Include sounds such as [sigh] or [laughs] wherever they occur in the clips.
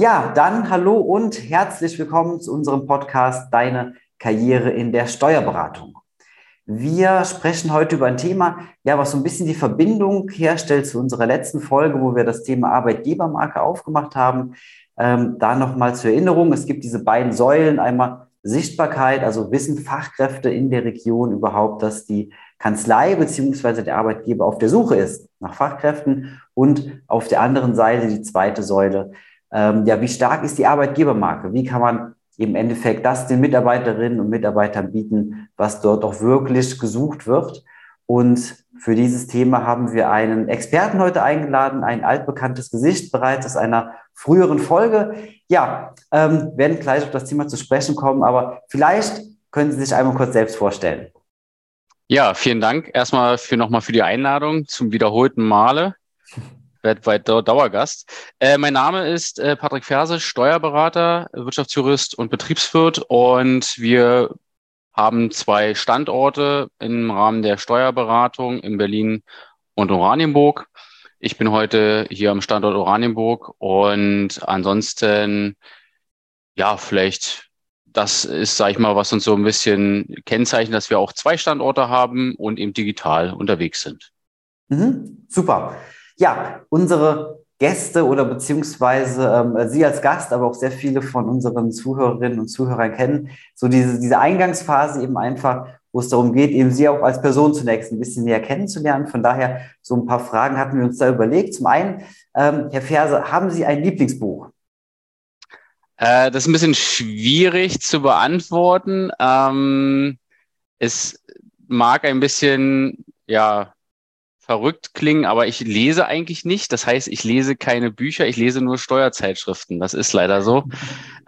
Ja, dann hallo und herzlich willkommen zu unserem Podcast Deine Karriere in der Steuerberatung. Wir sprechen heute über ein Thema, ja, was so ein bisschen die Verbindung herstellt zu unserer letzten Folge, wo wir das Thema Arbeitgebermarke aufgemacht haben. Ähm, da nochmal zur Erinnerung, es gibt diese beiden Säulen, einmal Sichtbarkeit, also wissen Fachkräfte in der Region überhaupt, dass die Kanzlei beziehungsweise der Arbeitgeber auf der Suche ist nach Fachkräften und auf der anderen Seite die zweite Säule, ähm, ja, wie stark ist die Arbeitgebermarke? Wie kann man im Endeffekt das den Mitarbeiterinnen und Mitarbeitern bieten, was dort auch wirklich gesucht wird? Und für dieses Thema haben wir einen Experten heute eingeladen, ein altbekanntes Gesicht bereits aus einer früheren Folge. Ja, ähm, werden gleich auf das Thema zu sprechen kommen, aber vielleicht können Sie sich einmal kurz selbst vorstellen. Ja, vielen Dank erstmal für nochmal für die Einladung zum wiederholten Male weltweit Dauergast. Äh, mein Name ist äh, Patrick Ferse, Steuerberater, Wirtschaftsjurist und Betriebswirt und wir haben zwei Standorte im Rahmen der Steuerberatung in Berlin und Oranienburg. Ich bin heute hier am Standort Oranienburg und ansonsten, ja, vielleicht, das ist, sage ich mal, was uns so ein bisschen kennzeichnet, dass wir auch zwei Standorte haben und eben digital unterwegs sind. Mhm, super. Ja, unsere Gäste oder beziehungsweise ähm, Sie als Gast, aber auch sehr viele von unseren Zuhörerinnen und Zuhörern kennen, so diese, diese Eingangsphase eben einfach, wo es darum geht, eben Sie auch als Person zunächst ein bisschen näher kennenzulernen. Von daher so ein paar Fragen hatten wir uns da überlegt. Zum einen, ähm, Herr Ferse, haben Sie ein Lieblingsbuch? Äh, das ist ein bisschen schwierig zu beantworten. Ähm, es mag ein bisschen, ja, verrückt klingen, aber ich lese eigentlich nicht. Das heißt, ich lese keine Bücher, ich lese nur Steuerzeitschriften. Das ist leider so.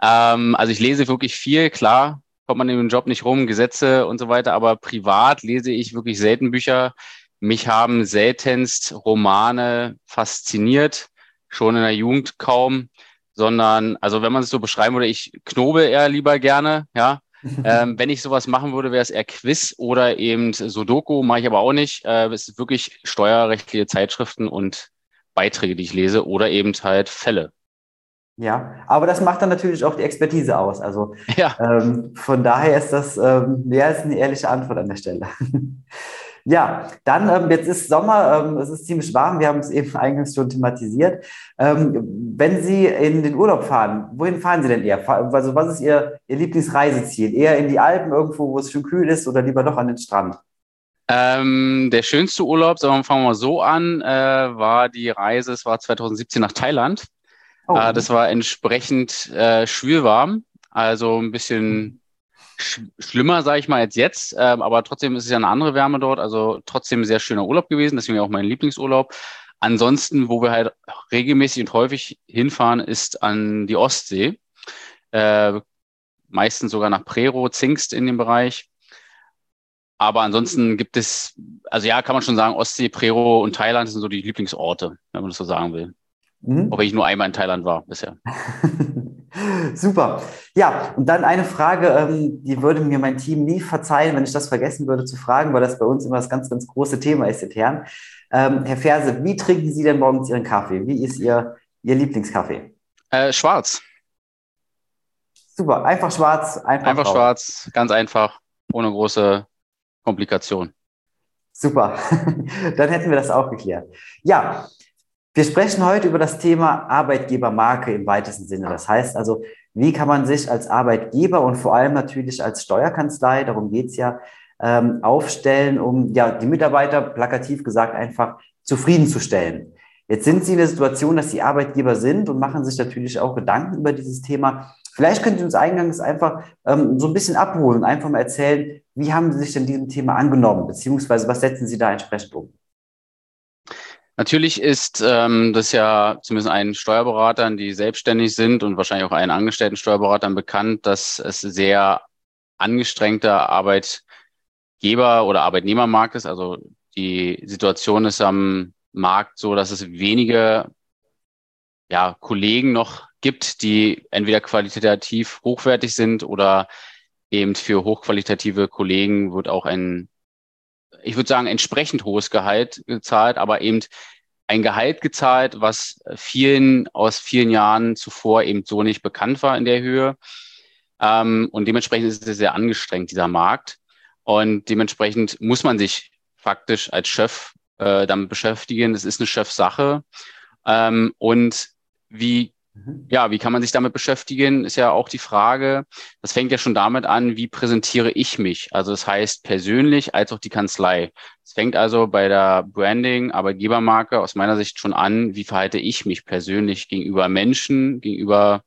ähm, also ich lese wirklich viel, klar, kommt man in den Job nicht rum, Gesetze und so weiter, aber privat lese ich wirklich selten Bücher. Mich haben seltenst Romane fasziniert, schon in der Jugend kaum, sondern, also wenn man es so beschreiben würde, ich knobel eher lieber gerne, ja, ähm, wenn ich sowas machen würde, wäre es eher Quiz oder eben Sudoku, mache ich aber auch nicht. Äh, es ist wirklich steuerrechtliche Zeitschriften und Beiträge, die ich lese oder eben halt Fälle. Ja, aber das macht dann natürlich auch die Expertise aus. Also ja. ähm, von daher ist das ähm, mehr als eine ehrliche Antwort an der Stelle. [laughs] Ja, dann, ähm, jetzt ist Sommer, ähm, es ist ziemlich warm, wir haben es eben [laughs] eingangs schon thematisiert. Ähm, wenn Sie in den Urlaub fahren, wohin fahren Sie denn eher? Also was ist Ihr, Ihr Lieblingsreiseziel? Eher in die Alpen, irgendwo, wo es schön kühl ist oder lieber doch an den Strand? Ähm, der schönste Urlaub, sagen wir, fangen wir mal so an, äh, war die Reise, es war 2017 nach Thailand. Oh. Äh, das war entsprechend äh, schwülwarm, also ein bisschen sch schlimmer, sage ich mal, als jetzt. Ähm, aber trotzdem ist es ja eine andere Wärme dort. Also trotzdem ein sehr schöner Urlaub gewesen. Deswegen auch mein Lieblingsurlaub. Ansonsten, wo wir halt regelmäßig und häufig hinfahren, ist an die Ostsee. Äh, meistens sogar nach Prero, Zingst in dem Bereich. Aber ansonsten gibt es, also ja, kann man schon sagen, Ostsee, Prero und Thailand sind so die Lieblingsorte, wenn man das so sagen will. Mhm. Obwohl ich nur einmal in Thailand war bisher. [laughs] Super. Ja, und dann eine Frage, ähm, die würde mir mein Team nie verzeihen, wenn ich das vergessen würde zu fragen, weil das bei uns immer das ganz, ganz große Thema ist, intern. Ähm, Herr Ferse, wie trinken Sie denn morgens Ihren Kaffee? Wie ist Ihr, Ihr Lieblingskaffee? Äh, schwarz. Super, einfach schwarz, einfach, einfach schwarz, ganz einfach, ohne große Komplikation. Super, [laughs] dann hätten wir das auch geklärt. Ja, wir sprechen heute über das Thema Arbeitgebermarke im weitesten Sinne. Das heißt also, wie kann man sich als Arbeitgeber und vor allem natürlich als Steuerkanzlei, darum geht's ja, ähm, aufstellen, um ja die Mitarbeiter plakativ gesagt einfach zufriedenzustellen. Jetzt sind Sie in der Situation, dass Sie Arbeitgeber sind und machen sich natürlich auch Gedanken über dieses Thema. Vielleicht können Sie uns eingangs einfach ähm, so ein bisschen abholen, einfach mal erzählen, wie haben Sie sich denn diesem Thema angenommen, beziehungsweise was setzen Sie da entsprechend um? Natürlich ist ähm, das ja zumindest einen Steuerberatern, die selbstständig sind und wahrscheinlich auch einen angestellten Steuerberatern bekannt, dass es sehr angestrengter Arbeitgeber- oder Arbeitnehmermarkt ist. Also die Situation ist am Markt so, dass es wenige ja, Kollegen noch gibt, die entweder qualitativ hochwertig sind oder eben für hochqualitative Kollegen wird auch ein ich würde sagen, entsprechend hohes Gehalt gezahlt, aber eben ein Gehalt gezahlt, was vielen aus vielen Jahren zuvor eben so nicht bekannt war in der Höhe. Ähm, und dementsprechend ist es sehr angestrengt, dieser Markt. Und dementsprechend muss man sich faktisch als Chef äh, damit beschäftigen. Es ist eine Chefsache. Ähm, und wie. Ja, wie kann man sich damit beschäftigen, ist ja auch die Frage. Das fängt ja schon damit an, wie präsentiere ich mich? Also das heißt persönlich als auch die Kanzlei. Es fängt also bei der Branding, Arbeitgebermarke aus meiner Sicht schon an, wie verhalte ich mich persönlich gegenüber Menschen, gegenüber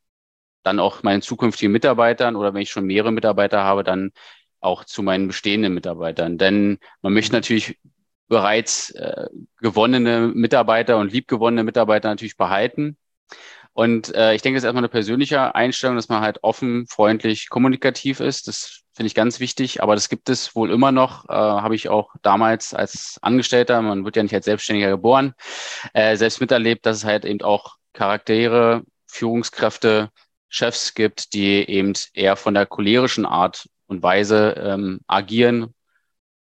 dann auch meinen zukünftigen Mitarbeitern oder wenn ich schon mehrere Mitarbeiter habe, dann auch zu meinen bestehenden Mitarbeitern. Denn man möchte mhm. natürlich bereits äh, gewonnene Mitarbeiter und liebgewonnene Mitarbeiter natürlich behalten. Und äh, ich denke, das ist erstmal eine persönliche Einstellung, dass man halt offen, freundlich, kommunikativ ist. Das finde ich ganz wichtig. Aber das gibt es wohl immer noch. Äh, Habe ich auch damals als Angestellter, man wird ja nicht als Selbstständiger geboren, äh, selbst miterlebt, dass es halt eben auch Charaktere, Führungskräfte, Chefs gibt, die eben eher von der cholerischen Art und Weise ähm, agieren.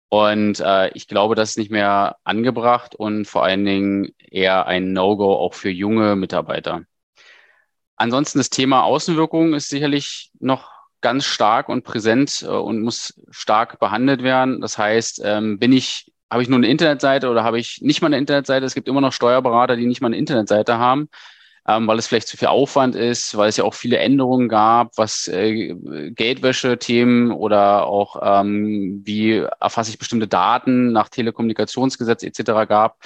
Und äh, ich glaube, das ist nicht mehr angebracht und vor allen Dingen eher ein No-Go auch für junge Mitarbeiter. Ansonsten das Thema Außenwirkung ist sicherlich noch ganz stark und präsent äh, und muss stark behandelt werden. Das heißt, ähm, bin ich, habe ich nur eine Internetseite oder habe ich nicht mal eine Internetseite? Es gibt immer noch Steuerberater, die nicht mal eine Internetseite haben, ähm, weil es vielleicht zu viel Aufwand ist, weil es ja auch viele Änderungen gab, was äh, Geldwäsche-Themen oder auch ähm, wie erfasse ich bestimmte Daten nach Telekommunikationsgesetz etc. gab.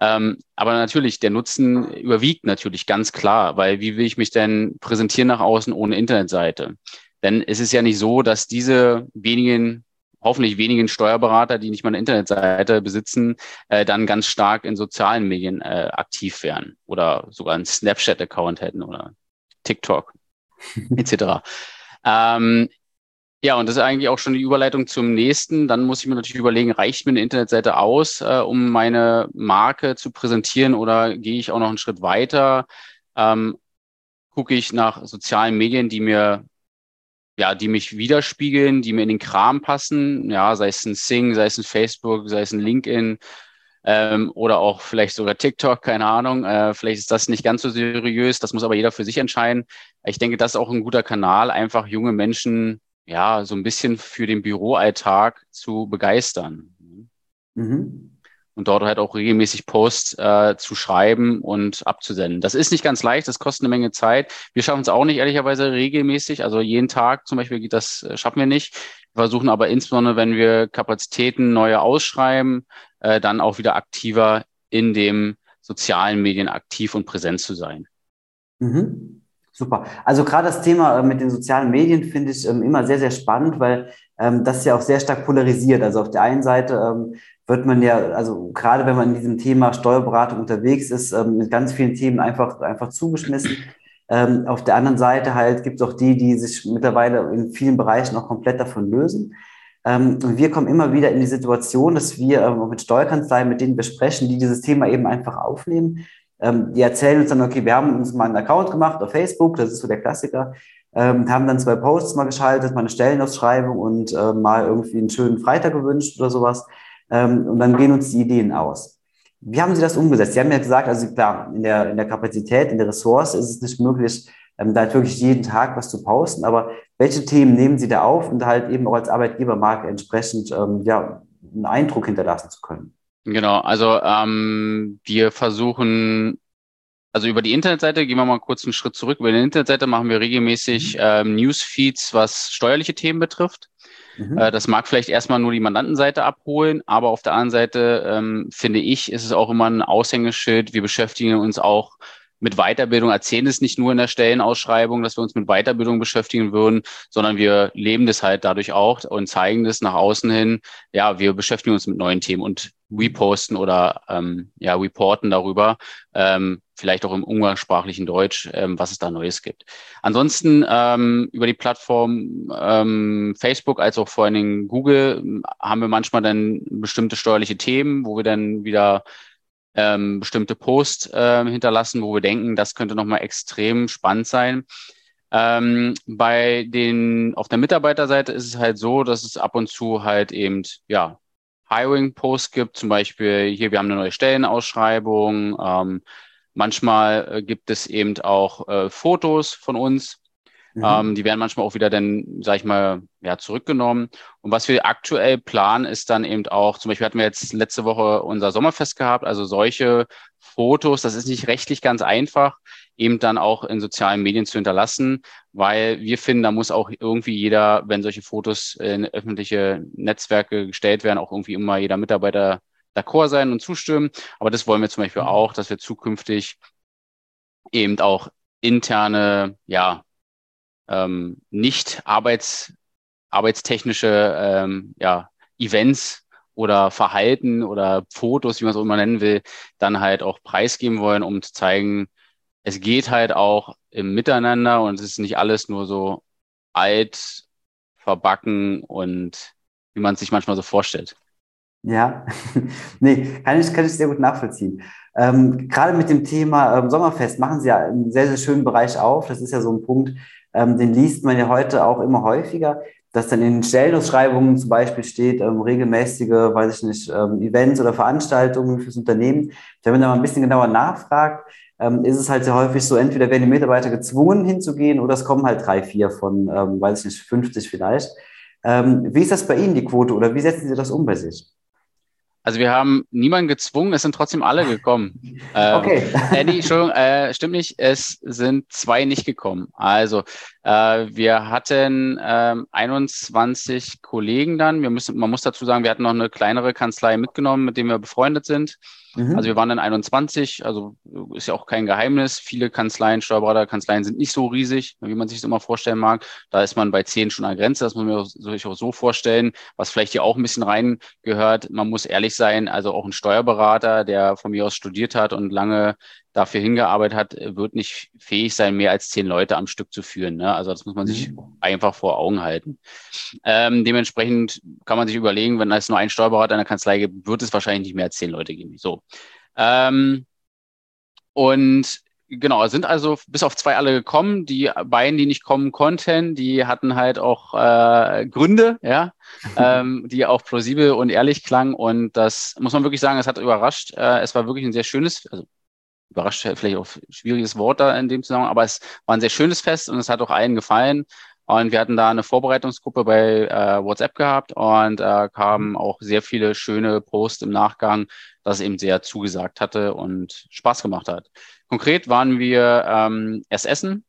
Ähm, aber natürlich, der Nutzen überwiegt natürlich ganz klar, weil wie will ich mich denn präsentieren nach außen ohne Internetseite? Denn es ist ja nicht so, dass diese wenigen hoffentlich wenigen Steuerberater, die nicht mal eine Internetseite besitzen, äh, dann ganz stark in sozialen Medien äh, aktiv wären oder sogar einen Snapchat-Account hätten oder TikTok [laughs] etc. Ähm, ja, und das ist eigentlich auch schon die Überleitung zum nächsten. Dann muss ich mir natürlich überlegen, reicht mir eine Internetseite aus, äh, um meine Marke zu präsentieren oder gehe ich auch noch einen Schritt weiter? Ähm, gucke ich nach sozialen Medien, die mir ja, die mich widerspiegeln, die mir in den Kram passen, ja, sei es ein Sing, sei es ein Facebook, sei es ein LinkedIn ähm, oder auch vielleicht sogar TikTok, keine Ahnung. Äh, vielleicht ist das nicht ganz so seriös, das muss aber jeder für sich entscheiden. Ich denke, das ist auch ein guter Kanal, einfach junge Menschen ja, so ein bisschen für den Büroalltag zu begeistern. Mhm. Und dort halt auch regelmäßig Posts äh, zu schreiben und abzusenden. Das ist nicht ganz leicht, das kostet eine Menge Zeit. Wir schaffen es auch nicht ehrlicherweise regelmäßig. Also jeden Tag zum Beispiel geht das, äh, schaffen wir nicht. Wir versuchen aber insbesondere, wenn wir Kapazitäten neue ausschreiben, äh, dann auch wieder aktiver in dem sozialen Medien aktiv und präsent zu sein. Mhm. Super. Also gerade das Thema äh, mit den sozialen Medien finde ich ähm, immer sehr, sehr spannend, weil ähm, das ja auch sehr stark polarisiert. Also auf der einen Seite ähm, wird man ja, also gerade wenn man in diesem Thema Steuerberatung unterwegs ist, mit ganz vielen Themen einfach, einfach zugeschmissen. Auf der anderen Seite halt gibt es auch die, die sich mittlerweile in vielen Bereichen auch komplett davon lösen. Und wir kommen immer wieder in die Situation, dass wir mit Steuerkanzleien, mit denen besprechen, die dieses Thema eben einfach aufnehmen ähm, die erzählen uns dann, okay, wir haben uns mal einen Account gemacht auf Facebook, das ist so der Klassiker, ähm, haben dann zwei Posts mal geschaltet, mal eine Stellenausschreibung und äh, mal irgendwie einen schönen Freitag gewünscht oder sowas. Ähm, und dann gehen uns die Ideen aus. Wie haben Sie das umgesetzt? Sie haben ja gesagt, also klar, in der, in der Kapazität, in der Ressource ist es nicht möglich, ähm, da halt wirklich jeden Tag was zu posten, aber welche Themen nehmen Sie da auf und halt eben auch als Arbeitgebermarke entsprechend ähm, ja, einen Eindruck hinterlassen zu können? Genau, also ähm, wir versuchen, also über die Internetseite, gehen wir mal kurz einen Schritt zurück. Über die Internetseite machen wir regelmäßig mhm. ähm, Newsfeeds, was steuerliche Themen betrifft. Mhm. Äh, das mag vielleicht erstmal nur die Mandantenseite abholen, aber auf der anderen Seite ähm, finde ich, ist es auch immer ein Aushängeschild. Wir beschäftigen uns auch mit Weiterbildung erzählen es nicht nur in der Stellenausschreibung, dass wir uns mit Weiterbildung beschäftigen würden, sondern wir leben das halt dadurch auch und zeigen das nach außen hin. Ja, wir beschäftigen uns mit neuen Themen und reposten oder ähm, ja, reporten darüber, ähm, vielleicht auch im umgangssprachlichen Deutsch, ähm, was es da Neues gibt. Ansonsten ähm, über die Plattform ähm, Facebook als auch vor allen Dingen Google haben wir manchmal dann bestimmte steuerliche Themen, wo wir dann wieder ähm, bestimmte Posts äh, hinterlassen, wo wir denken, das könnte nochmal extrem spannend sein. Ähm, bei den, auf der Mitarbeiterseite ist es halt so, dass es ab und zu halt eben, ja, Hiring-Posts gibt, zum Beispiel hier, wir haben eine neue Stellenausschreibung. Ähm, manchmal äh, gibt es eben auch äh, Fotos von uns. Mhm. Ähm, die werden manchmal auch wieder dann, sag ich mal, ja, zurückgenommen. Und was wir aktuell planen, ist dann eben auch, zum Beispiel hatten wir jetzt letzte Woche unser Sommerfest gehabt, also solche Fotos, das ist nicht rechtlich ganz einfach, eben dann auch in sozialen Medien zu hinterlassen, weil wir finden, da muss auch irgendwie jeder, wenn solche Fotos in öffentliche Netzwerke gestellt werden, auch irgendwie immer jeder Mitarbeiter d'accord sein und zustimmen. Aber das wollen wir zum Beispiel mhm. auch, dass wir zukünftig eben auch interne, ja, ähm, nicht arbeits, arbeitstechnische ähm, ja, Events oder Verhalten oder Fotos, wie man es auch immer nennen will, dann halt auch preisgeben wollen, um zu zeigen, es geht halt auch im Miteinander und es ist nicht alles nur so alt, verbacken und wie man es sich manchmal so vorstellt. Ja, [laughs] nee, kann ich, kann ich sehr gut nachvollziehen. Ähm, gerade mit dem Thema ähm, Sommerfest machen Sie ja einen sehr, sehr schönen Bereich auf. Das ist ja so ein Punkt, ähm, den liest man ja heute auch immer häufiger, dass dann in den Stellenausschreibungen zum Beispiel steht, ähm, regelmäßige, weiß ich nicht, ähm, Events oder Veranstaltungen fürs Unternehmen. Wenn man da mal ein bisschen genauer nachfragt, ähm, ist es halt sehr häufig so, entweder werden die Mitarbeiter gezwungen hinzugehen oder es kommen halt drei, vier von, ähm, weiß ich nicht, 50 vielleicht. Ähm, wie ist das bei Ihnen, die Quote, oder wie setzen Sie das um bei sich? Also wir haben niemanden gezwungen, es sind trotzdem alle gekommen. [laughs] Ähm, okay. [laughs] Äh, nee, Entschuldigung, äh, stimmt nicht, es sind zwei nicht gekommen. Also äh, wir hatten ähm, 21 Kollegen dann. Wir müssen, man muss dazu sagen, wir hatten noch eine kleinere Kanzlei mitgenommen, mit dem wir befreundet sind. Mhm. Also wir waren dann 21, also ist ja auch kein Geheimnis. Viele Kanzleien, Steuerberaterkanzleien sind nicht so riesig, wie man sich das immer vorstellen mag. Da ist man bei 10 schon an der Grenze, das muss man sich auch so vorstellen, was vielleicht hier auch ein bisschen reingehört. Man muss ehrlich sein, also auch ein Steuerberater, der von mir aus studiert hat und lange dafür hingearbeitet hat, wird nicht fähig sein, mehr als zehn Leute am Stück zu führen. Ne? Also das muss man sich mhm. einfach vor Augen halten. Ähm, dementsprechend kann man sich überlegen, wenn es nur einen Steuerberater in der Kanzlei gibt, wird es wahrscheinlich nicht mehr als zehn Leute geben. So. Ähm, und genau, sind also bis auf zwei alle gekommen. Die beiden, die nicht kommen konnten, die hatten halt auch äh, Gründe, ja, [laughs] ähm, die auch plausibel und ehrlich klangen. Und das muss man wirklich sagen, es hat überrascht. Äh, es war wirklich ein sehr schönes, also überrascht vielleicht auch schwieriges Wort da in dem Zusammenhang, aber es war ein sehr schönes Fest und es hat auch allen gefallen. Und wir hatten da eine Vorbereitungsgruppe bei äh, WhatsApp gehabt und äh, kamen auch sehr viele schöne Posts im Nachgang, dass es eben sehr zugesagt hatte und Spaß gemacht hat. Konkret waren wir ähm, erst essen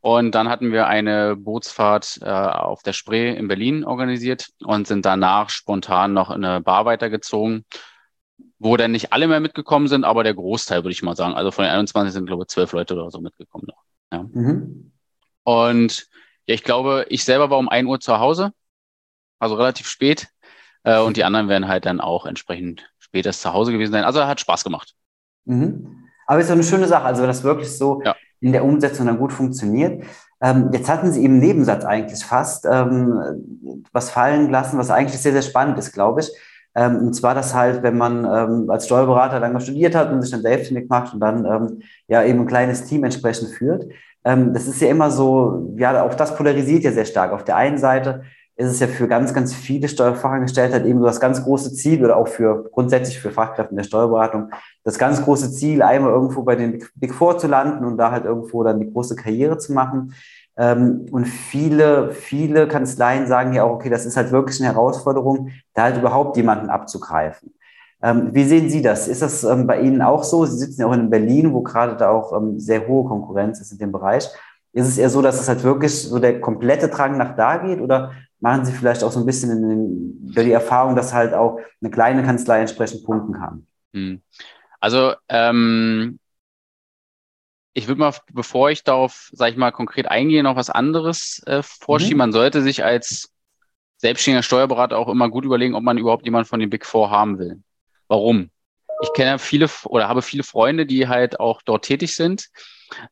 und dann hatten wir eine Bootsfahrt äh, auf der Spree in Berlin organisiert und sind danach spontan noch in eine Bar weitergezogen wo dann nicht alle mehr mitgekommen sind, aber der Großteil, würde ich mal sagen. Also von den 21 sind, glaube ich, zwölf Leute oder so mitgekommen noch. Ja. Mhm. Und ja, ich glaube, ich selber war um ein Uhr zu Hause, also relativ spät. Äh, und die anderen werden halt dann auch entsprechend später zu Hause gewesen sein. Also hat Spaß gemacht. Mhm. Aber ist doch eine schöne Sache, also wenn das wirklich so ja. in der Umsetzung dann gut funktioniert. Ähm, jetzt hatten Sie im Nebensatz eigentlich fast ähm, was fallen lassen, was eigentlich sehr, sehr spannend ist, glaube ich. Ähm, und zwar das halt, wenn man ähm, als Steuerberater lange studiert hat und sich dann selbstständig macht und dann ähm, ja eben ein kleines Team entsprechend führt. Ähm, das ist ja immer so, ja, auch das polarisiert ja sehr stark. Auf der einen Seite ist es ja für ganz, ganz viele Steuerfachangestellte halt eben so das ganz große Ziel oder auch für grundsätzlich für Fachkräfte in der Steuerberatung das ganz große Ziel, einmal irgendwo bei den Big Four zu landen und da halt irgendwo dann die große Karriere zu machen. Ähm, und viele, viele Kanzleien sagen ja auch, okay, das ist halt wirklich eine Herausforderung, da halt überhaupt jemanden abzugreifen. Ähm, wie sehen Sie das? Ist das ähm, bei Ihnen auch so? Sie sitzen ja auch in Berlin, wo gerade da auch sehr hohe Konkurrenz ist in dem Bereich. Ist es eher so, dass es halt wirklich so der komplette Drang nach da geht oder machen Sie vielleicht auch so ein bisschen den, die Erfahrung, dass halt auch eine kleine Kanzlei entsprechend punkten kann? Hm. Also ähm, ich würde mal, bevor ich darauf, sage ich mal, konkret eingehe, noch was anderes äh, vorschieben. Mhm. Man sollte sich als selbstständiger Steuerberater auch immer gut überlegen, ob man überhaupt jemanden von den Big Four haben will. Warum? Ich kenne viele oder habe viele Freunde, die halt auch dort tätig sind.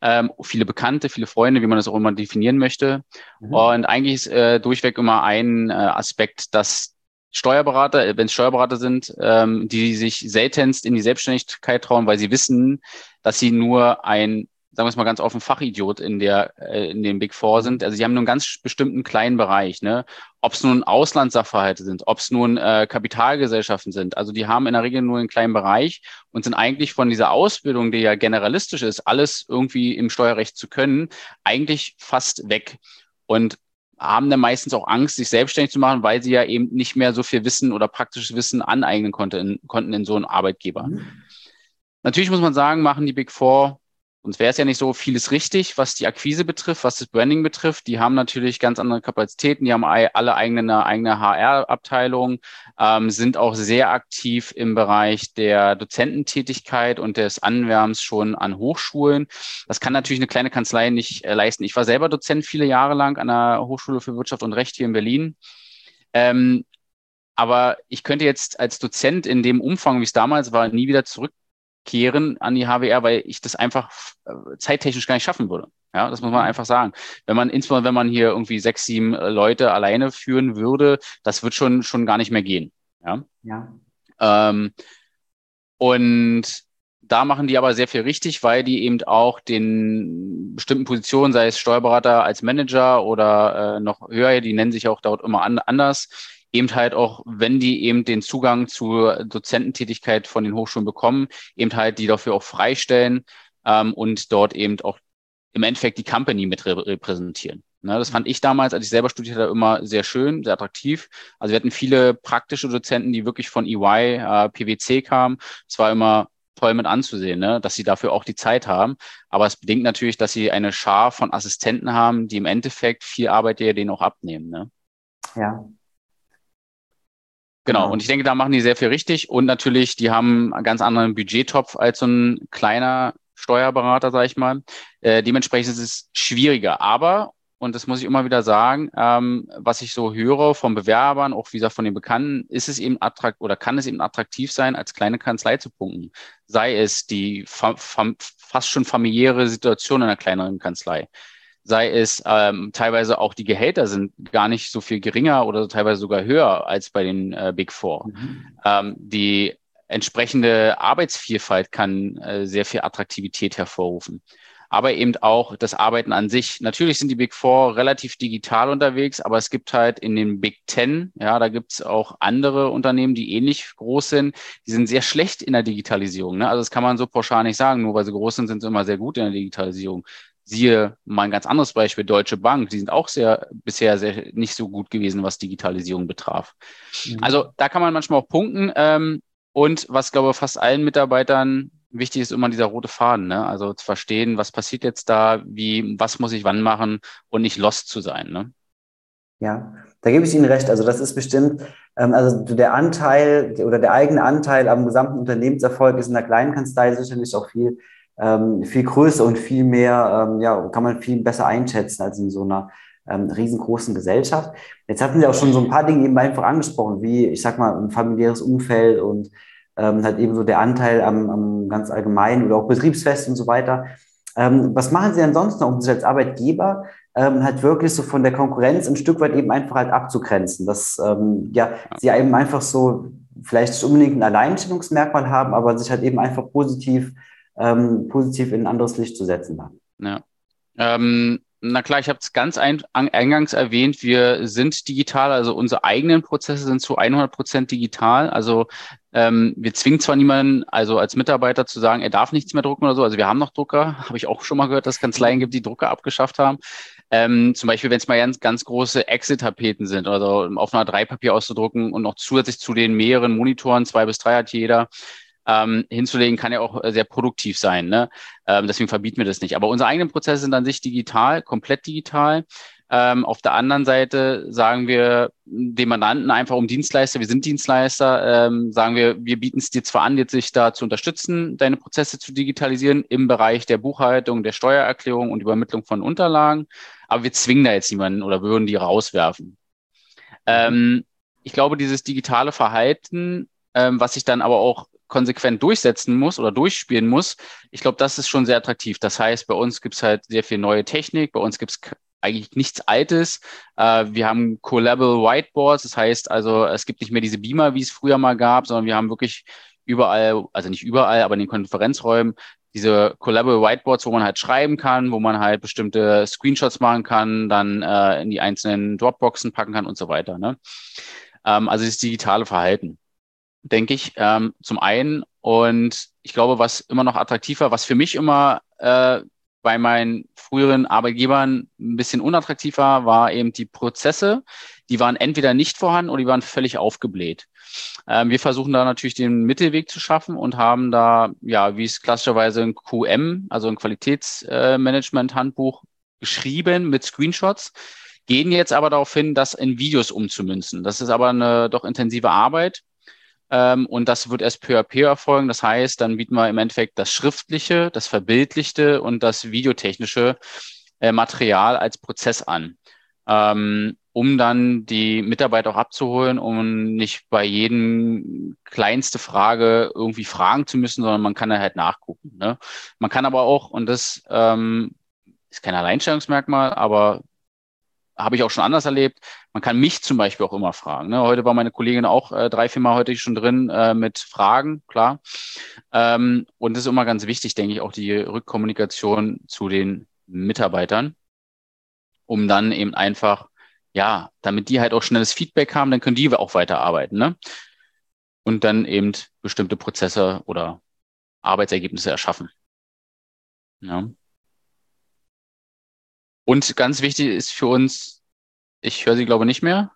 Ähm, viele Bekannte, viele Freunde, wie man das auch immer definieren möchte. Mhm. Und eigentlich ist äh, durchweg immer ein äh, Aspekt, dass Steuerberater, äh, wenn es Steuerberater sind, ähm, die sich seltenst in die Selbstständigkeit trauen, weil sie wissen, dass sie nur ein sagen wir es mal ganz offen, Fachidiot in der, äh, in den Big Four sind. Also sie haben nur einen ganz bestimmten kleinen Bereich, ne? Ob es nun Auslandssachverhalte sind, ob es nun äh, Kapitalgesellschaften sind. Also die haben in der Regel nur einen kleinen Bereich und sind eigentlich von dieser Ausbildung, die ja generalistisch ist, alles irgendwie im Steuerrecht zu können, eigentlich fast weg. Und haben dann meistens auch Angst, sich selbstständig zu machen, weil sie ja eben nicht mehr so viel Wissen oder praktisches Wissen aneignen konnte in, konnten in so einem Arbeitgeber. Mhm. Natürlich muss man sagen, machen die Big Four Sonst wäre es ja nicht so vieles richtig, was die Akquise betrifft, was das Branding betrifft. Die haben natürlich ganz andere Kapazitäten, die haben alle eigene, eigene HR-Abteilung, ähm, sind auch sehr aktiv im Bereich der Dozententätigkeit und des Anwärms schon an Hochschulen. Das kann natürlich eine kleine Kanzlei nicht äh, leisten. Ich war selber Dozent viele Jahre lang an der Hochschule für Wirtschaft und Recht hier in Berlin. Ähm, aber ich könnte jetzt als Dozent in dem Umfang, wie es damals war, nie wieder zurück kehren an die HWR, weil ich das einfach äh, zeittechnisch gar nicht schaffen würde. Ja, das muss man mhm. einfach sagen. Wenn man, insbesondere wenn man hier irgendwie sechs, sieben äh, Leute alleine führen würde, das wird schon, schon gar nicht mehr gehen. Ja. ja. Ähm, und da machen die aber sehr viel richtig, weil die eben auch den bestimmten Positionen, sei es Steuerberater als Manager oder äh, noch höher, die nennen sich auch dort immer an, anders, eben halt auch, wenn die eben den Zugang zur Dozententätigkeit von den Hochschulen bekommen, eben halt die dafür auch freistellen ähm, und dort eben auch im Endeffekt die Company mit repräsentieren. Ne, das fand ich damals, als ich selber studiert habe, immer sehr schön, sehr attraktiv. Also wir hatten viele praktische Dozenten, die wirklich von EY, äh, PwC kamen. Es war immer toll mit anzusehen, ne? dass sie dafür auch die Zeit haben. Aber es bedingt natürlich, dass sie eine Schar von Assistenten haben, die im Endeffekt viel Arbeit ja denen auch abnehmen. Ne? Ja, Genau. genau, und ich denke, da machen die sehr viel richtig. Und natürlich, die haben einen ganz anderen Budgettopf als so ein kleiner Steuerberater, sage ich mal. Äh, dementsprechend ist es schwieriger. Aber, und das muss ich immer wieder sagen, ähm, was ich so höre von Bewerbern, auch wie gesagt von den Bekannten, ist es eben attraktiv oder kann es eben attraktiv sein, als kleine Kanzlei zu punkten. Sei es die fa fast schon familiäre Situation in einer kleineren Kanzlei sei es ähm, teilweise auch die Gehälter sind gar nicht so viel geringer oder teilweise sogar höher als bei den äh, Big Four. Mhm. Ähm, die entsprechende Arbeitsvielfalt kann äh, sehr viel Attraktivität hervorrufen. Aber eben auch das Arbeiten an sich. Natürlich sind die Big Four relativ digital unterwegs, aber es gibt halt in den Big Ten, ja, da gibt es auch andere Unternehmen, die ähnlich groß sind, die sind sehr schlecht in der Digitalisierung. Ne? Also das kann man so pauschal nicht sagen. Nur weil sie groß sind, sind sie immer sehr gut in der Digitalisierung. Siehe mal ein ganz anderes Beispiel, Deutsche Bank, die sind auch sehr bisher sehr nicht so gut gewesen, was Digitalisierung betraf. Mhm. Also da kann man manchmal auch punkten. Ähm, und was, glaube ich, fast allen Mitarbeitern wichtig ist, immer dieser rote Faden. Ne? Also zu verstehen, was passiert jetzt da, wie, was muss ich wann machen und nicht lost zu sein. Ne? Ja, da gebe ich Ihnen recht. Also das ist bestimmt, ähm, also der Anteil oder der eigene Anteil am gesamten Unternehmenserfolg ist in der kleinen Kanzlei sicherlich auch viel ähm, viel größer und viel mehr, ähm, ja, kann man viel besser einschätzen als in so einer ähm, riesengroßen Gesellschaft. Jetzt hatten Sie auch schon so ein paar Dinge eben einfach angesprochen, wie, ich sag mal, ein familiäres Umfeld und ähm, halt eben so der Anteil am, am ganz allgemeinen oder auch Betriebsfest und so weiter. Ähm, was machen Sie ansonsten, um sich als Arbeitgeber ähm, halt wirklich so von der Konkurrenz ein Stück weit eben einfach halt abzugrenzen, dass ähm, ja, Sie eben einfach so vielleicht nicht unbedingt ein Alleinstellungsmerkmal haben, aber sich halt eben einfach positiv ähm, positiv in ein anderes Licht zu setzen dann. Ja. Ähm, na klar, ich habe es ganz ein, eingangs erwähnt, wir sind digital, also unsere eigenen Prozesse sind zu 100 Prozent digital. Also ähm, wir zwingen zwar niemanden, also als Mitarbeiter zu sagen, er darf nichts mehr drucken oder so. Also wir haben noch Drucker, [laughs] habe ich auch schon mal gehört, dass es Kanzleien gibt, die Drucker abgeschafft haben. Ähm, zum Beispiel, wenn es mal ganz, ganz große Exit-Tapeten sind, also auf einer Dreipapier auszudrucken und noch zusätzlich zu den mehreren Monitoren, zwei bis drei hat jeder, ähm, hinzulegen, kann ja auch äh, sehr produktiv sein. Ne? Ähm, deswegen verbieten wir das nicht. Aber unsere eigenen Prozesse sind an sich digital, komplett digital. Ähm, auf der anderen Seite sagen wir dem Mandanten einfach um Dienstleister, wir sind Dienstleister, ähm, sagen wir, wir bieten es dir zwar an, jetzt sich da zu unterstützen, deine Prozesse zu digitalisieren im Bereich der Buchhaltung, der Steuererklärung und Übermittlung von Unterlagen, aber wir zwingen da jetzt niemanden oder würden die rauswerfen. Ähm, ich glaube, dieses digitale Verhalten, ähm, was sich dann aber auch konsequent durchsetzen muss oder durchspielen muss, ich glaube, das ist schon sehr attraktiv. Das heißt, bei uns gibt es halt sehr viel neue Technik, bei uns gibt es eigentlich nichts Altes. Äh, wir haben Collabel Whiteboards, das heißt also, es gibt nicht mehr diese Beamer, wie es früher mal gab, sondern wir haben wirklich überall, also nicht überall, aber in den Konferenzräumen diese Collaborative Whiteboards, wo man halt schreiben kann, wo man halt bestimmte Screenshots machen kann, dann äh, in die einzelnen Dropboxen packen kann und so weiter. Ne? Ähm, also das digitale Verhalten, denke ich, ähm, zum einen. Und ich glaube, was immer noch attraktiver, was für mich immer äh, bei meinen früheren Arbeitgebern ein bisschen unattraktiv war, war eben die Prozesse. Die waren entweder nicht vorhanden oder die waren völlig aufgebläht. Ähm, wir versuchen da natürlich den Mittelweg zu schaffen und haben da, ja, wie es klassischerweise ein QM, also ein Qualitätsmanagement-Handbuch geschrieben mit Screenshots, gehen jetzt aber darauf hin, das in Videos umzumünzen. Das ist aber eine doch intensive Arbeit. Ähm, und das wird erst peu à peu erfolgen. Das heißt, dann bieten wir im Endeffekt das schriftliche, das verbildlichte und das videotechnische äh, Material als Prozess an. Ähm, um dann die Mitarbeiter auch abzuholen, um nicht bei jedem kleinste Frage irgendwie fragen zu müssen, sondern man kann da halt nachgucken. Ne? Man kann aber auch, und das ähm, ist kein Alleinstellungsmerkmal, aber habe ich auch schon anders erlebt. Man kann mich zum Beispiel auch immer fragen. Ne? Heute war meine Kollegin auch äh, drei, vier Mal heute schon drin äh, mit Fragen, klar. Ähm, und das ist immer ganz wichtig, denke ich, auch die Rückkommunikation zu den Mitarbeitern, um dann eben einfach ja, damit die halt auch schnelles Feedback haben, dann können die auch weiterarbeiten, ne? Und dann eben bestimmte Prozesse oder Arbeitsergebnisse erschaffen. Ja. Und ganz wichtig ist für uns, ich höre Sie glaube nicht mehr.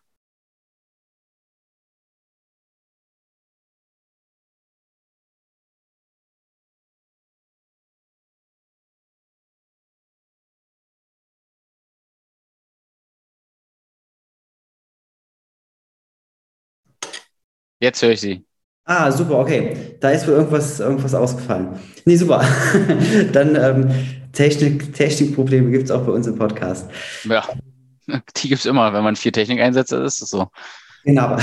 Jetzt höre ich Sie. Ah, super, okay. Da ist wohl irgendwas, irgendwas ausgefallen. Nee, super. [laughs] Dann ähm, Technik, Technikprobleme gibt es auch bei uns im Podcast. Ja, [laughs] die gibt es immer. Wenn man vier Technik einsetzt, ist es so. Genau.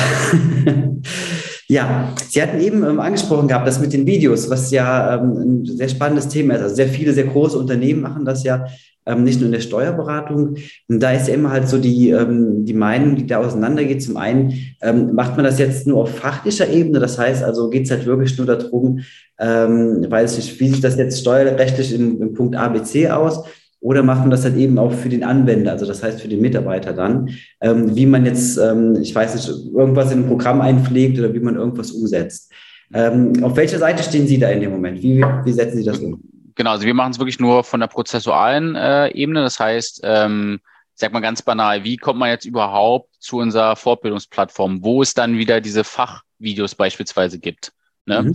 [laughs] ja, Sie hatten eben ähm, angesprochen gehabt, das mit den Videos, was ja ähm, ein sehr spannendes Thema ist. Also sehr viele, sehr große Unternehmen machen das ja ähm, nicht nur in der Steuerberatung. Und da ist ja immer halt so die, ähm, die Meinung, die da auseinandergeht. Zum einen ähm, macht man das jetzt nur auf fachlicher Ebene, das heißt also geht es halt wirklich nur darum, ähm, weiß nicht, wie sieht das jetzt steuerrechtlich in, in Punkt A, B, C aus? Oder macht man das halt eben auch für den Anwender, also das heißt für den Mitarbeiter dann, ähm, wie man jetzt, ähm, ich weiß nicht, irgendwas in ein Programm einpflegt oder wie man irgendwas umsetzt. Ähm, auf welcher Seite stehen Sie da in dem Moment? Wie, wie setzen Sie das um? Genau, also wir machen es wirklich nur von der prozessualen äh, Ebene. Das heißt, ähm, sag mal ganz banal, wie kommt man jetzt überhaupt zu unserer Fortbildungsplattform, wo es dann wieder diese Fachvideos beispielsweise gibt? Ne? Mhm.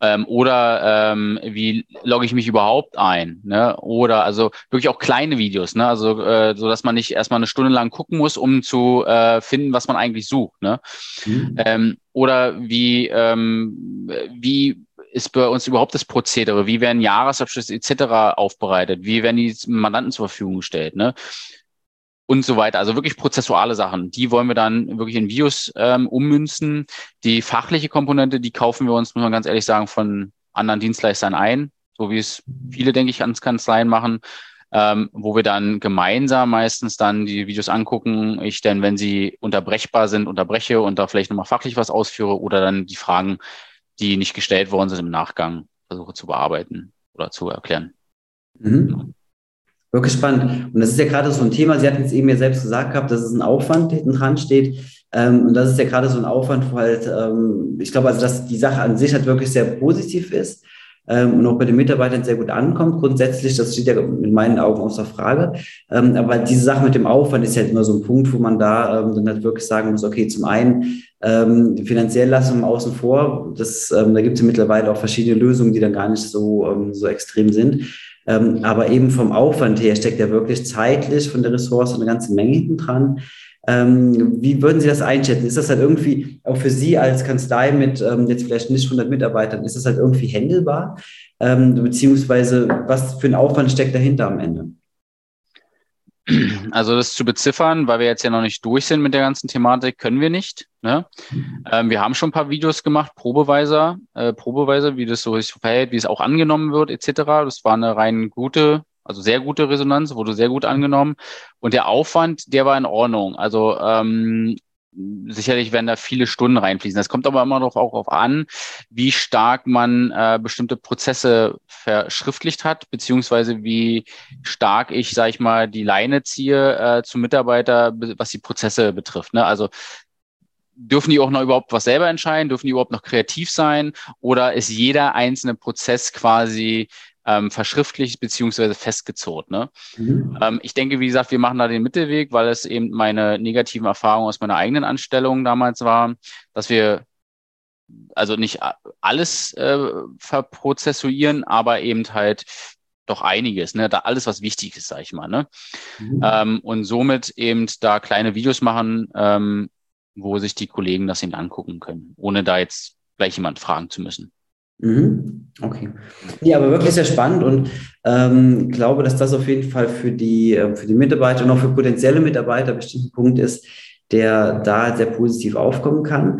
Ähm, oder ähm, wie logge ich mich überhaupt ein? Ne? Oder also wirklich auch kleine Videos, ne? Also äh, so dass man nicht erstmal eine Stunde lang gucken muss, um zu äh, finden, was man eigentlich sucht. Ne? Mhm. Ähm, oder wie, ähm, wie ist bei uns überhaupt das Prozedere? Wie werden Jahresabschlüsse etc. aufbereitet? Wie werden die Mandanten zur Verfügung gestellt? Ne? Und so weiter. Also wirklich prozessuale Sachen. Die wollen wir dann wirklich in Videos ähm, ummünzen. Die fachliche Komponente, die kaufen wir uns, muss man ganz ehrlich sagen, von anderen Dienstleistern ein, so wie es viele, denke ich, ans Kanzleien machen. Ähm, wo wir dann gemeinsam meistens dann die Videos angucken. Ich dann, wenn sie unterbrechbar sind, unterbreche und da vielleicht nochmal fachlich was ausführe oder dann die Fragen die nicht gestellt worden sind, im Nachgang versuche zu bearbeiten oder zu erklären. Mhm. Wirklich spannend. Und das ist ja gerade so ein Thema, Sie hatten es eben ja selbst gesagt gehabt, dass es ein Aufwand hinten dran steht. Ähm, und das ist ja gerade so ein Aufwand, wo halt, ähm, ich glaube also, dass die Sache an sich halt wirklich sehr positiv ist ähm, und auch bei den Mitarbeitern sehr gut ankommt. Grundsätzlich, das steht ja in meinen Augen außer Frage. Ähm, aber diese Sache mit dem Aufwand ist halt immer so ein Punkt, wo man da ähm, dann halt wirklich sagen muss, okay, zum einen ähm, finanziell lassen wir außen vor. Das, ähm, da gibt es ja mittlerweile auch verschiedene Lösungen, die dann gar nicht so, ähm, so extrem sind. Ähm, aber eben vom Aufwand her steckt ja wirklich zeitlich von der Ressource eine ganze Menge hinten dran. Ähm, wie würden Sie das einschätzen? Ist das halt irgendwie auch für Sie als Kanzlei mit ähm, jetzt vielleicht nicht 100 Mitarbeitern, ist das halt irgendwie händelbar? Ähm, beziehungsweise was für ein Aufwand steckt dahinter am Ende? Also das zu beziffern, weil wir jetzt ja noch nicht durch sind mit der ganzen Thematik, können wir nicht. Ne? Ähm, wir haben schon ein paar Videos gemacht, probeweise, äh, probeweise, wie das so verhält, wie es auch angenommen wird, etc. Das war eine rein gute also sehr gute Resonanz, wurde sehr gut angenommen. Und der Aufwand, der war in Ordnung. Also ähm, sicherlich werden da viele Stunden reinfließen. Das kommt aber immer noch auch auf an, wie stark man äh, bestimmte Prozesse verschriftlicht hat, beziehungsweise wie stark ich, sage ich mal, die Leine ziehe äh, zum Mitarbeiter, was die Prozesse betrifft. Ne? Also dürfen die auch noch überhaupt was selber entscheiden? Dürfen die überhaupt noch kreativ sein? Oder ist jeder einzelne Prozess quasi ähm, verschriftlicht beziehungsweise festgezurrt. Ne? Mhm. Ähm, ich denke, wie gesagt, wir machen da den Mittelweg, weil es eben meine negativen Erfahrungen aus meiner eigenen Anstellung damals war, dass wir also nicht alles äh, verprozessuieren, aber eben halt doch einiges, ne? Da alles, was wichtig ist, sag ich mal, ne? Mhm. Ähm, und somit eben da kleine Videos machen, ähm, wo sich die Kollegen das eben angucken können, ohne da jetzt gleich jemand fragen zu müssen. Mhm. Okay. Ja, aber wirklich sehr spannend und ähm, glaube, dass das auf jeden Fall für die, äh, für die Mitarbeiter und auch für potenzielle Mitarbeiter bestimmt ein Punkt ist, der da sehr positiv aufkommen kann.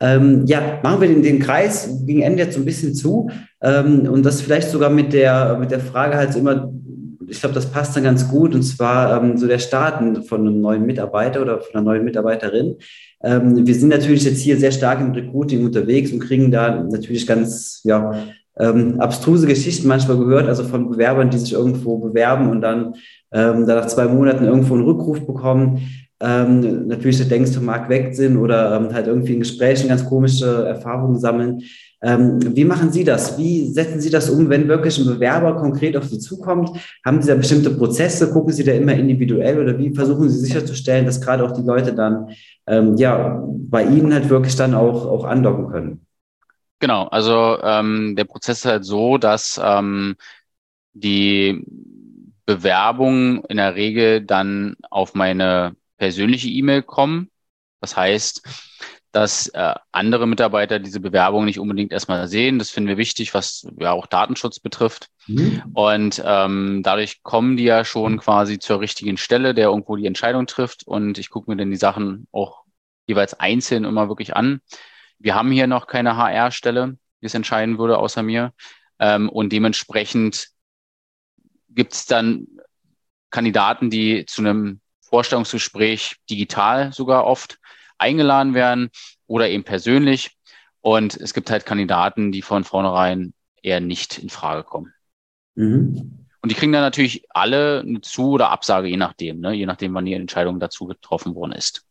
Ähm, ja, machen wir den, den Kreis gegen Ende jetzt so ein bisschen zu ähm, und das vielleicht sogar mit der, mit der Frage halt immer, ich glaube, das passt dann ganz gut und zwar ähm, so der Starten von einem neuen Mitarbeiter oder von einer neuen Mitarbeiterin. Ähm, wir sind natürlich jetzt hier sehr stark im Recruiting unterwegs und kriegen da natürlich ganz, ja, ähm, abstruse Geschichten manchmal gehört, also von Bewerbern, die sich irgendwo bewerben und dann ähm, nach zwei Monaten irgendwo einen Rückruf bekommen. Ähm, natürlich denkst du, mag weg sind oder ähm, halt irgendwie in Gesprächen ganz komische Erfahrungen sammeln. Ähm, wie machen Sie das? Wie setzen Sie das um, wenn wirklich ein Bewerber konkret auf Sie zukommt? Haben Sie da bestimmte Prozesse? Gucken Sie da immer individuell oder wie versuchen Sie sicherzustellen, dass gerade auch die Leute dann ähm, ja bei Ihnen halt wirklich dann auch, auch andocken können? Genau, also ähm, der Prozess ist halt so, dass ähm, die Bewerbungen in der Regel dann auf meine persönliche E-Mail kommen. Das heißt, dass äh, andere Mitarbeiter diese Bewerbung nicht unbedingt erstmal sehen. Das finden wir wichtig, was ja auch Datenschutz betrifft. Mhm. Und ähm, dadurch kommen die ja schon quasi zur richtigen Stelle, der irgendwo die Entscheidung trifft. Und ich gucke mir dann die Sachen auch jeweils einzeln immer wirklich an. Wir haben hier noch keine HR-Stelle, die es entscheiden würde, außer mir. Ähm, und dementsprechend gibt es dann Kandidaten, die zu einem Vorstellungsgespräch digital sogar oft eingeladen werden oder eben persönlich. Und es gibt halt Kandidaten, die von vornherein eher nicht in Frage kommen. Mhm. Und die kriegen dann natürlich alle eine Zu- oder Absage, je nachdem, ne? je nachdem, wann die Entscheidung dazu getroffen worden ist.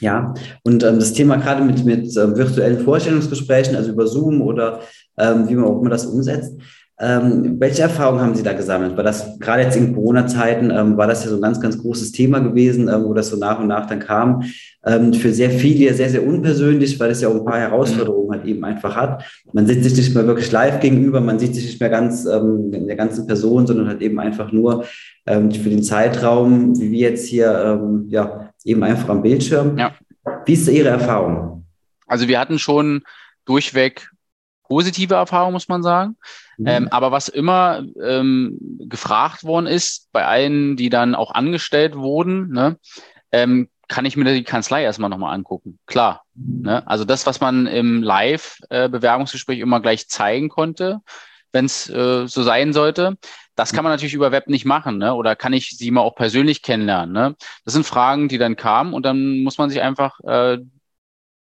Ja, und ähm, das Thema gerade mit, mit ähm, virtuellen Vorstellungsgesprächen, also über Zoom oder ähm, wie man auch immer das umsetzt, ähm, welche Erfahrungen haben Sie da gesammelt? War das gerade jetzt in Corona-Zeiten, ähm, war das ja so ein ganz, ganz großes Thema gewesen, ähm, wo das so nach und nach dann kam. Ähm, für sehr viele sehr, sehr unpersönlich, weil es ja auch ein paar Herausforderungen halt eben einfach hat. Man sitzt sich nicht mehr wirklich live gegenüber, man sieht sich nicht mehr ganz ähm, in der ganzen Person, sondern halt eben einfach nur ähm, für den Zeitraum, wie wir jetzt hier, ja, eben einfach am Bildschirm. Ja. Wie ist Ihre Erfahrung? Also wir hatten schon durchweg positive Erfahrungen, muss man sagen. Mhm. Ähm, aber was immer ähm, gefragt worden ist, bei allen, die dann auch angestellt wurden, ne, ähm, kann ich mir die Kanzlei erstmal nochmal angucken. Klar. Mhm. Ne? Also das, was man im Live-Bewerbungsgespräch immer gleich zeigen konnte, wenn es äh, so sein sollte, das kann man natürlich über Web nicht machen, ne? Oder kann ich sie mal auch persönlich kennenlernen? Ne? Das sind Fragen, die dann kamen und dann muss man sich einfach äh,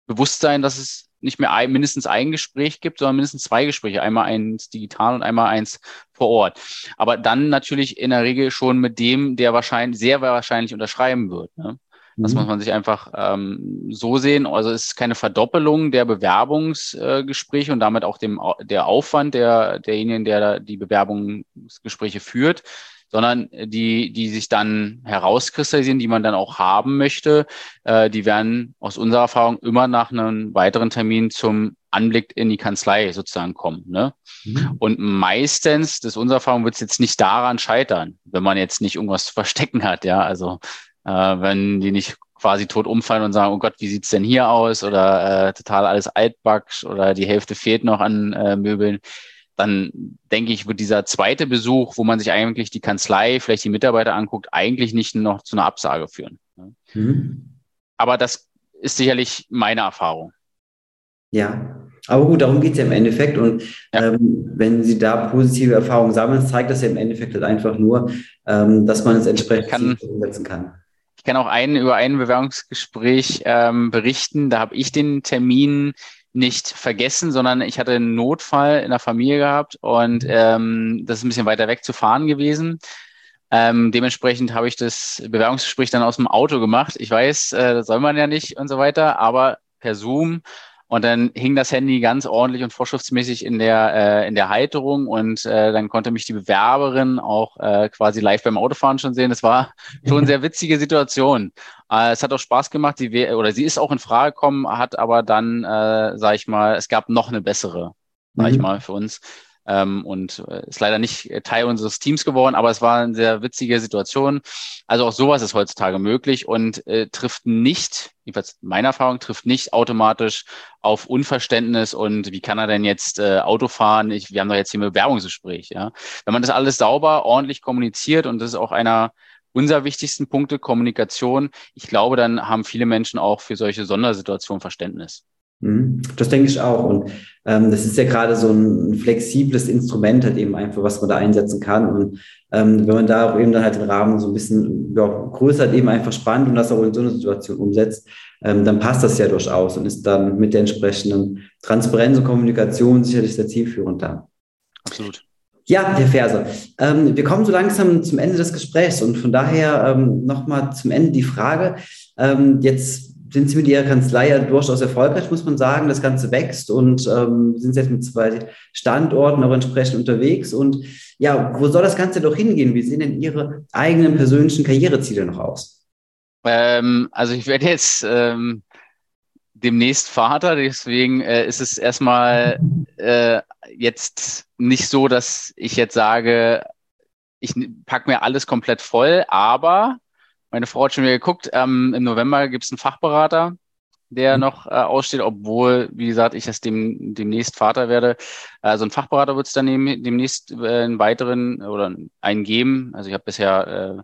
bewusst sein, dass es nicht mehr ein, mindestens ein Gespräch gibt, sondern mindestens zwei Gespräche, einmal eins digital und einmal eins vor Ort. Aber dann natürlich in der Regel schon mit dem, der wahrscheinlich sehr wahrscheinlich unterschreiben wird. Ne? Das mhm. muss man sich einfach ähm, so sehen. Also es ist keine Verdoppelung der Bewerbungsgespräche äh, und damit auch dem der Aufwand der derjenigen, der die Bewerbungsgespräche führt, sondern die, die sich dann herauskristallisieren, die man dann auch haben möchte, äh, die werden aus unserer Erfahrung immer nach einem weiteren Termin zum Anblick in die Kanzlei sozusagen kommen. Ne? Mhm. Und meistens, das ist unsere Erfahrung, wird es jetzt nicht daran scheitern, wenn man jetzt nicht irgendwas zu verstecken hat. Ja, also äh, wenn die nicht quasi tot umfallen und sagen, oh Gott, wie sieht's denn hier aus? Oder äh, total alles altback oder die Hälfte fehlt noch an äh, Möbeln dann denke ich, wird dieser zweite Besuch, wo man sich eigentlich die Kanzlei, vielleicht die Mitarbeiter anguckt, eigentlich nicht noch zu einer Absage führen. Mhm. Aber das ist sicherlich meine Erfahrung. Ja, aber gut, darum geht es ja im Endeffekt. Und ja. ähm, wenn Sie da positive Erfahrungen sammeln, zeigt das ja im Endeffekt halt einfach nur, ähm, dass man es entsprechend kann, umsetzen kann. ich kann auch einen über ein Bewerbungsgespräch ähm, berichten. Da habe ich den Termin nicht vergessen, sondern ich hatte einen Notfall in der Familie gehabt und ähm, das ist ein bisschen weiter weg zu fahren gewesen. Ähm, dementsprechend habe ich das Bewerbungsgespräch dann aus dem Auto gemacht. Ich weiß, äh, das soll man ja nicht und so weiter, aber per Zoom und dann hing das Handy ganz ordentlich und vorschriftsmäßig in der, äh, in der Halterung und äh, dann konnte mich die Bewerberin auch äh, quasi live beim Autofahren schon sehen. Das war [laughs] schon eine sehr witzige Situation. Äh, es hat auch Spaß gemacht. Sie oder sie ist auch in Frage gekommen, hat aber dann, äh, sag ich mal, es gab noch eine bessere, sag ich mhm. mal, für uns ähm, und äh, ist leider nicht äh, Teil unseres Teams geworden, aber es war eine sehr witzige Situation. Also auch sowas ist heutzutage möglich und äh, trifft nicht, jedenfalls meiner Erfahrung, trifft nicht automatisch auf Unverständnis und wie kann er denn jetzt äh, Auto fahren? Ich, wir haben doch jetzt hier ein Bewerbungsgespräch. Ja? Wenn man das alles sauber, ordentlich kommuniziert und das ist auch einer unser wichtigsten Punkte, Kommunikation. Ich glaube, dann haben viele Menschen auch für solche Sondersituationen Verständnis. Mhm. Das denke ich auch. Und ähm, das ist ja gerade so ein flexibles Instrument halt eben einfach, was man da einsetzen kann. Und ähm, wenn man da auch eben dann halt den Rahmen so ein bisschen ja, größer halt eben einfach spannt und das auch in so einer Situation umsetzt, ähm, dann passt das ja durchaus und ist dann mit der entsprechenden Transparenz und Kommunikation sicherlich sehr zielführend da. Absolut. Ja, Herr Ferse, ähm, wir kommen so langsam zum Ende des Gesprächs und von daher ähm, nochmal zum Ende die Frage. Ähm, jetzt sind Sie mit Ihrer Kanzlei ja durchaus erfolgreich, muss man sagen. Das Ganze wächst und ähm, sind jetzt mit zwei Standorten auch entsprechend unterwegs. Und ja, wo soll das Ganze doch hingehen? Wie sehen denn Ihre eigenen persönlichen Karriereziele noch aus? Ähm, also ich werde jetzt ähm, demnächst Vater, deswegen äh, ist es erstmal äh, jetzt nicht so, dass ich jetzt sage, ich packe mir alles komplett voll, aber meine Frau hat schon wieder geguckt. Ähm, Im November gibt es einen Fachberater, der mhm. noch äh, aussteht, obwohl, wie gesagt, ich erst dem, demnächst Vater werde. Also ein Fachberater wird es dann demnächst äh, einen weiteren oder einen geben. Also ich habe bisher äh,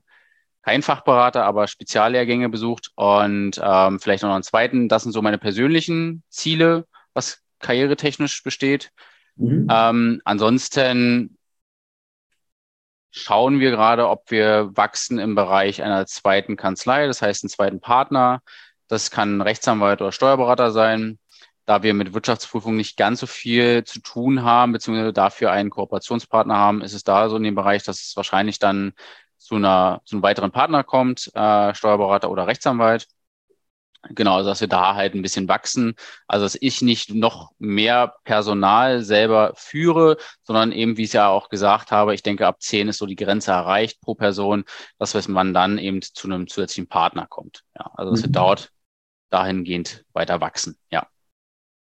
keinen Fachberater, aber Speziallehrgänge besucht und ähm, vielleicht noch einen zweiten. Das sind so meine persönlichen Ziele, was karrieretechnisch besteht. Mhm. Ähm, ansonsten schauen wir gerade, ob wir wachsen im Bereich einer zweiten Kanzlei, das heißt einen zweiten Partner. Das kann Rechtsanwalt oder Steuerberater sein. Da wir mit Wirtschaftsprüfung nicht ganz so viel zu tun haben, beziehungsweise dafür einen Kooperationspartner haben, ist es da so in dem Bereich, dass es wahrscheinlich dann zu, einer, zu einem weiteren Partner kommt, äh, Steuerberater oder Rechtsanwalt. Genau, also dass wir da halt ein bisschen wachsen. Also dass ich nicht noch mehr Personal selber führe, sondern eben, wie ich es ja auch gesagt habe, ich denke, ab zehn ist so die Grenze erreicht pro Person, dass man dann eben zu einem zusätzlichen Partner kommt. Ja, also dass mhm. wir dort dahingehend weiter wachsen. Ja.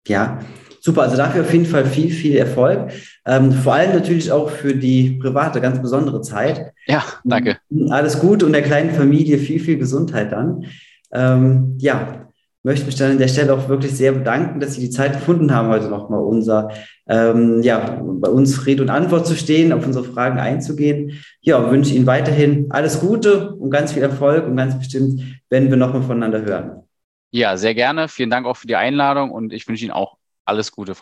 Ja, super. Also dafür auf jeden Fall viel, viel Erfolg. Ähm, vor allem natürlich auch für die private, ganz besondere Zeit. Ja, danke. Alles Gute und der kleinen Familie viel, viel Gesundheit dann. Ähm, ja, möchte mich dann an der Stelle auch wirklich sehr bedanken, dass Sie die Zeit gefunden haben, heute nochmal unser, ähm, ja, bei uns Rede und Antwort zu stehen, auf unsere Fragen einzugehen. Ja, wünsche Ihnen weiterhin alles Gute und ganz viel Erfolg und ganz bestimmt werden wir nochmal voneinander hören. Ja, sehr gerne. Vielen Dank auch für die Einladung und ich wünsche Ihnen auch alles Gute.